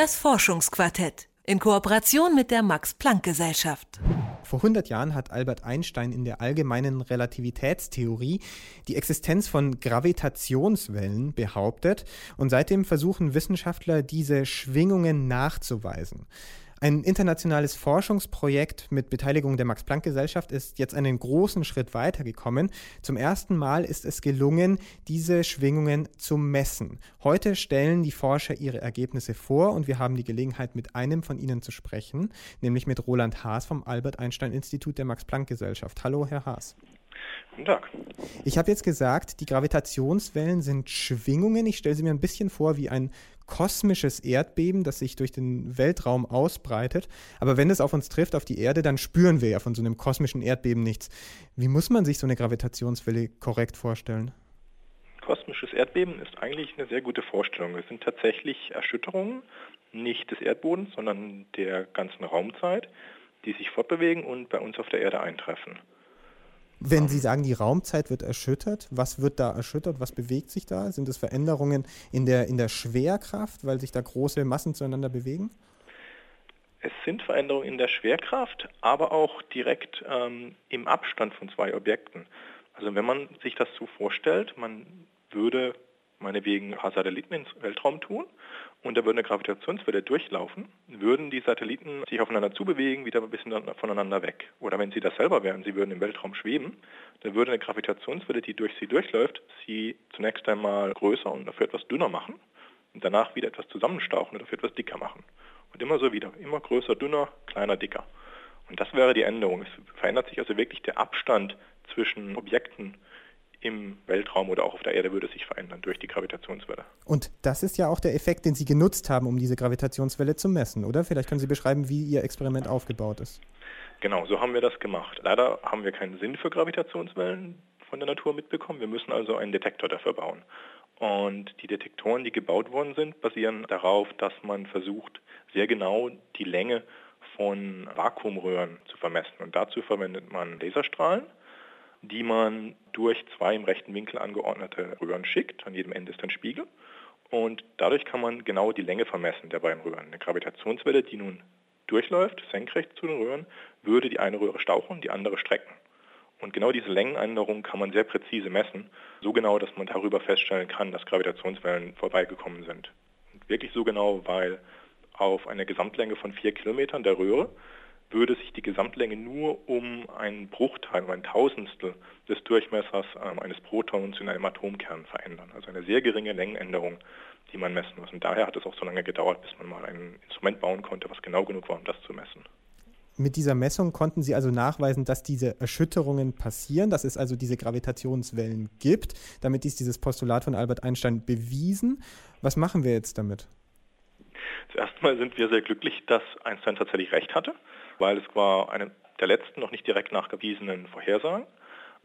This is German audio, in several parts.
Das Forschungsquartett in Kooperation mit der Max-Planck-Gesellschaft. Vor 100 Jahren hat Albert Einstein in der allgemeinen Relativitätstheorie die Existenz von Gravitationswellen behauptet und seitdem versuchen Wissenschaftler diese Schwingungen nachzuweisen. Ein internationales Forschungsprojekt mit Beteiligung der Max-Planck-Gesellschaft ist jetzt einen großen Schritt weitergekommen. Zum ersten Mal ist es gelungen, diese Schwingungen zu messen. Heute stellen die Forscher ihre Ergebnisse vor und wir haben die Gelegenheit, mit einem von ihnen zu sprechen, nämlich mit Roland Haas vom Albert Einstein Institut der Max-Planck-Gesellschaft. Hallo, Herr Haas. Guten Tag. Ich habe jetzt gesagt, die Gravitationswellen sind Schwingungen. Ich stelle sie mir ein bisschen vor wie ein kosmisches Erdbeben, das sich durch den Weltraum ausbreitet. Aber wenn es auf uns trifft, auf die Erde, dann spüren wir ja von so einem kosmischen Erdbeben nichts. Wie muss man sich so eine Gravitationswelle korrekt vorstellen? Kosmisches Erdbeben ist eigentlich eine sehr gute Vorstellung. Es sind tatsächlich Erschütterungen, nicht des Erdbodens, sondern der ganzen Raumzeit, die sich fortbewegen und bei uns auf der Erde eintreffen. Wenn Sie sagen, die Raumzeit wird erschüttert, was wird da erschüttert? Was bewegt sich da? Sind es Veränderungen in der, in der Schwerkraft, weil sich da große Massen zueinander bewegen? Es sind Veränderungen in der Schwerkraft, aber auch direkt ähm, im Abstand von zwei Objekten. Also wenn man sich das so vorstellt, man würde meinetwegen ein paar Satelliten ins Weltraum tun und da würde eine Gravitationswelle durchlaufen, würden die Satelliten sich aufeinander zubewegen, wieder ein bisschen voneinander weg. Oder wenn sie das selber wären, sie würden im Weltraum schweben, dann würde eine Gravitationswelle, die durch sie durchläuft, sie zunächst einmal größer und dafür etwas dünner machen und danach wieder etwas zusammenstauchen und dafür etwas dicker machen. Und immer so wieder, immer größer, dünner, kleiner, dicker. Und das wäre die Änderung. Es verändert sich also wirklich der Abstand zwischen Objekten im Weltraum oder auch auf der Erde würde sich verändern durch die Gravitationswelle. Und das ist ja auch der Effekt, den Sie genutzt haben, um diese Gravitationswelle zu messen, oder? Vielleicht können Sie beschreiben, wie Ihr Experiment aufgebaut ist. Genau, so haben wir das gemacht. Leider haben wir keinen Sinn für Gravitationswellen von der Natur mitbekommen. Wir müssen also einen Detektor dafür bauen. Und die Detektoren, die gebaut worden sind, basieren darauf, dass man versucht, sehr genau die Länge von Vakuumröhren zu vermessen. Und dazu verwendet man Laserstrahlen die man durch zwei im rechten Winkel angeordnete Röhren schickt. An jedem Ende ist ein Spiegel. Und dadurch kann man genau die Länge vermessen der beiden Röhren. Eine Gravitationswelle, die nun durchläuft, senkrecht zu den Röhren, würde die eine Röhre stauchen, die andere strecken. Und genau diese Längenänderung kann man sehr präzise messen, so genau, dass man darüber feststellen kann, dass Gravitationswellen vorbeigekommen sind. Und wirklich so genau, weil auf einer Gesamtlänge von vier Kilometern der Röhre würde sich die Gesamtlänge nur um einen Bruchteil, um ein Tausendstel des Durchmessers äh, eines Protons in einem Atomkern verändern. Also eine sehr geringe Längenänderung, die man messen muss. Und daher hat es auch so lange gedauert, bis man mal ein Instrument bauen konnte, was genau genug war, um das zu messen. Mit dieser Messung konnten Sie also nachweisen, dass diese Erschütterungen passieren, dass es also diese Gravitationswellen gibt. Damit ist dieses Postulat von Albert Einstein bewiesen. Was machen wir jetzt damit? Zuerst mal sind wir sehr glücklich, dass Einstein tatsächlich recht hatte weil es war eine der letzten noch nicht direkt nachgewiesenen Vorhersagen.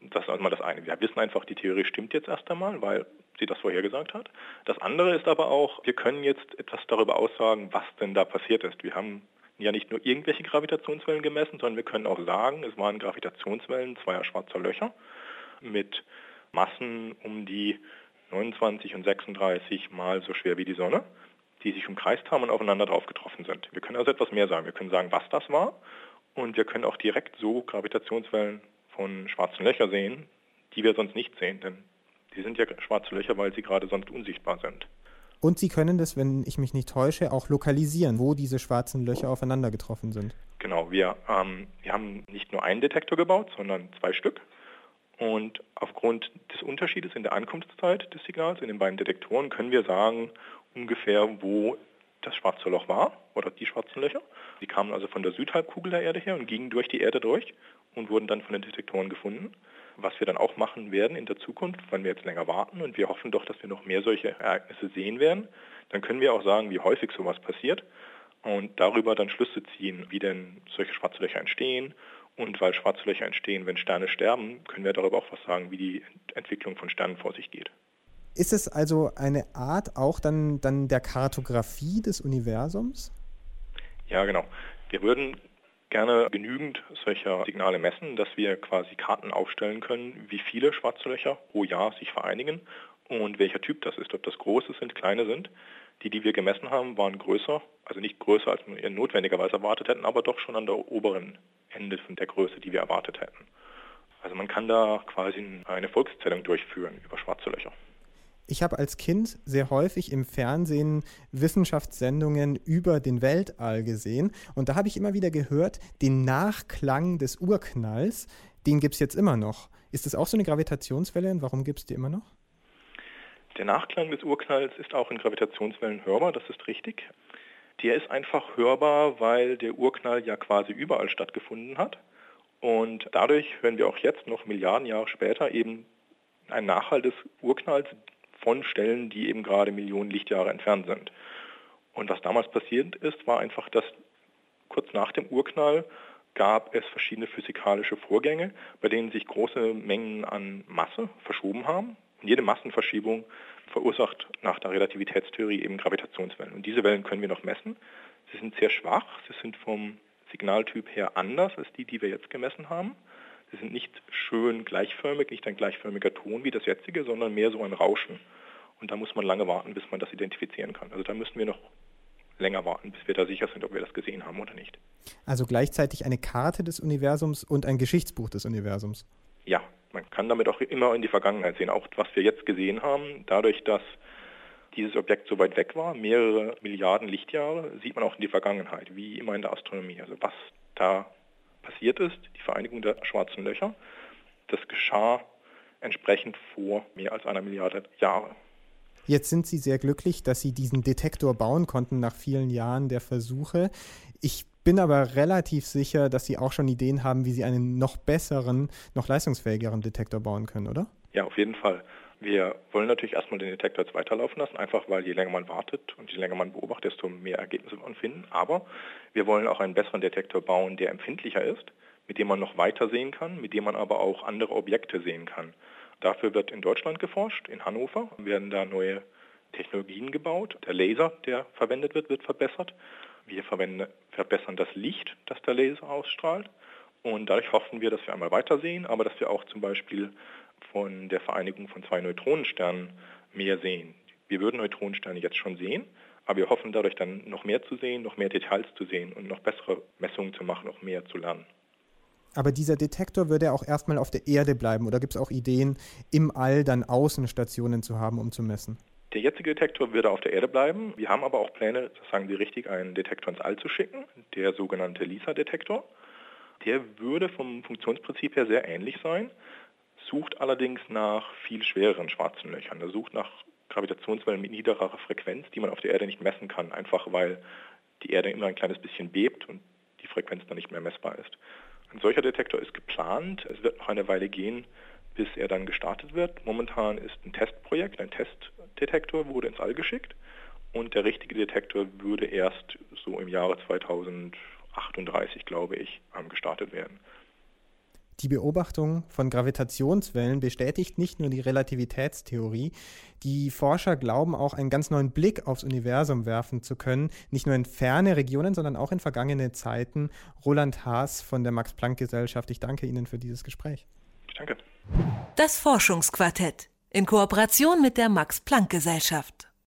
Das ist also mal das eine. Wir wissen einfach, die Theorie stimmt jetzt erst einmal, weil sie das vorhergesagt hat. Das andere ist aber auch, wir können jetzt etwas darüber aussagen, was denn da passiert ist. Wir haben ja nicht nur irgendwelche Gravitationswellen gemessen, sondern wir können auch sagen, es waren Gravitationswellen zweier schwarzer Löcher mit Massen um die 29 und 36 mal so schwer wie die Sonne die sich umkreist haben und aufeinander drauf getroffen sind. Wir können also etwas mehr sagen. Wir können sagen, was das war und wir können auch direkt so Gravitationswellen von schwarzen Löchern sehen, die wir sonst nicht sehen, denn die sind ja schwarze Löcher, weil sie gerade sonst unsichtbar sind. Und Sie können das, wenn ich mich nicht täusche, auch lokalisieren, wo diese schwarzen Löcher aufeinander getroffen sind. Genau, wir, ähm, wir haben nicht nur einen Detektor gebaut, sondern zwei Stück. Und aufgrund des Unterschiedes in der Ankunftszeit des Signals in den beiden Detektoren können wir sagen, ungefähr, wo das schwarze Loch war oder die schwarzen Löcher. Die kamen also von der Südhalbkugel der Erde her und gingen durch die Erde durch und wurden dann von den Detektoren gefunden. Was wir dann auch machen werden in der Zukunft, wenn wir jetzt länger warten und wir hoffen doch, dass wir noch mehr solche Ereignisse sehen werden, dann können wir auch sagen, wie häufig sowas passiert und darüber dann Schlüsse ziehen, wie denn solche schwarze Löcher entstehen. Und weil schwarze Löcher entstehen, wenn Sterne sterben, können wir darüber auch was sagen, wie die Entwicklung von Sternen vor sich geht. Ist es also eine Art auch dann, dann der Kartografie des Universums? Ja, genau. Wir würden gerne genügend solcher Signale messen, dass wir quasi Karten aufstellen können, wie viele schwarze Löcher pro Jahr sich vereinigen und welcher Typ das ist, ob das große sind, kleine sind. Die, die wir gemessen haben, waren größer, also nicht größer, als wir notwendigerweise erwartet hätten, aber doch schon an der oberen Ende von der Größe, die wir erwartet hätten. Also man kann da quasi eine Volkszählung durchführen über schwarze Löcher. Ich habe als Kind sehr häufig im Fernsehen Wissenschaftssendungen über den Weltall gesehen und da habe ich immer wieder gehört, den Nachklang des Urknalls, den gibt es jetzt immer noch. Ist das auch so eine Gravitationswelle und warum gibt es die immer noch? Der Nachklang des Urknalls ist auch in Gravitationswellen hörbar, das ist richtig. Der ist einfach hörbar, weil der Urknall ja quasi überall stattgefunden hat. Und dadurch hören wir auch jetzt noch Milliarden Jahre später eben einen Nachhall des Urknalls, von Stellen, die eben gerade Millionen Lichtjahre entfernt sind. Und was damals passiert ist, war einfach, dass kurz nach dem Urknall gab es verschiedene physikalische Vorgänge, bei denen sich große Mengen an Masse verschoben haben. Und jede Massenverschiebung verursacht nach der Relativitätstheorie eben Gravitationswellen. Und diese Wellen können wir noch messen. Sie sind sehr schwach, sie sind vom Signaltyp her anders als die, die wir jetzt gemessen haben. Sie sind nicht schön gleichförmig, nicht ein gleichförmiger Ton wie das jetzige, sondern mehr so ein Rauschen. Und da muss man lange warten, bis man das identifizieren kann. Also da müssen wir noch länger warten, bis wir da sicher sind, ob wir das gesehen haben oder nicht. Also gleichzeitig eine Karte des Universums und ein Geschichtsbuch des Universums. Ja, man kann damit auch immer in die Vergangenheit sehen. Auch was wir jetzt gesehen haben, dadurch, dass dieses Objekt so weit weg war, mehrere Milliarden Lichtjahre, sieht man auch in die Vergangenheit, wie immer in der Astronomie. Also was da passiert ist, die Vereinigung der schwarzen Löcher. Das geschah entsprechend vor mehr als einer Milliarde Jahre. Jetzt sind Sie sehr glücklich, dass Sie diesen Detektor bauen konnten nach vielen Jahren der Versuche. Ich bin aber relativ sicher, dass Sie auch schon Ideen haben, wie Sie einen noch besseren, noch leistungsfähigeren Detektor bauen können, oder? Ja, auf jeden Fall. Wir wollen natürlich erstmal den Detektor jetzt weiterlaufen lassen, einfach weil je länger man wartet und je länger man beobachtet, desto mehr Ergebnisse man finden. Aber wir wollen auch einen besseren Detektor bauen, der empfindlicher ist, mit dem man noch weiter sehen kann, mit dem man aber auch andere Objekte sehen kann. Dafür wird in Deutschland geforscht, in Hannover werden da neue Technologien gebaut. Der Laser, der verwendet wird, wird verbessert. Wir verbessern das Licht, das der Laser ausstrahlt. Und dadurch hoffen wir, dass wir einmal weitersehen, aber dass wir auch zum Beispiel von der Vereinigung von zwei Neutronensternen mehr sehen. Wir würden Neutronensterne jetzt schon sehen, aber wir hoffen dadurch dann noch mehr zu sehen, noch mehr Details zu sehen und noch bessere Messungen zu machen, noch mehr zu lernen. Aber dieser Detektor würde auch erstmal auf der Erde bleiben oder gibt es auch Ideen, im All dann Außenstationen zu haben, um zu messen? Der jetzige Detektor würde auf der Erde bleiben. Wir haben aber auch Pläne, sagen Sie richtig, einen Detektor ins All zu schicken, der sogenannte LISA-Detektor. Der würde vom Funktionsprinzip her sehr ähnlich sein sucht allerdings nach viel schwereren schwarzen Löchern. Er sucht nach Gravitationswellen mit niederer Frequenz, die man auf der Erde nicht messen kann, einfach weil die Erde immer ein kleines bisschen bebt und die Frequenz dann nicht mehr messbar ist. Ein solcher Detektor ist geplant. Es wird noch eine Weile gehen, bis er dann gestartet wird. Momentan ist ein Testprojekt, ein Testdetektor wurde ins All geschickt und der richtige Detektor würde erst so im Jahre 2038, glaube ich, gestartet werden. Die Beobachtung von Gravitationswellen bestätigt nicht nur die Relativitätstheorie, die Forscher glauben auch einen ganz neuen Blick aufs Universum werfen zu können, nicht nur in ferne Regionen, sondern auch in vergangene Zeiten. Roland Haas von der Max Planck Gesellschaft, ich danke Ihnen für dieses Gespräch. Ich danke. Das Forschungsquartett in Kooperation mit der Max Planck Gesellschaft.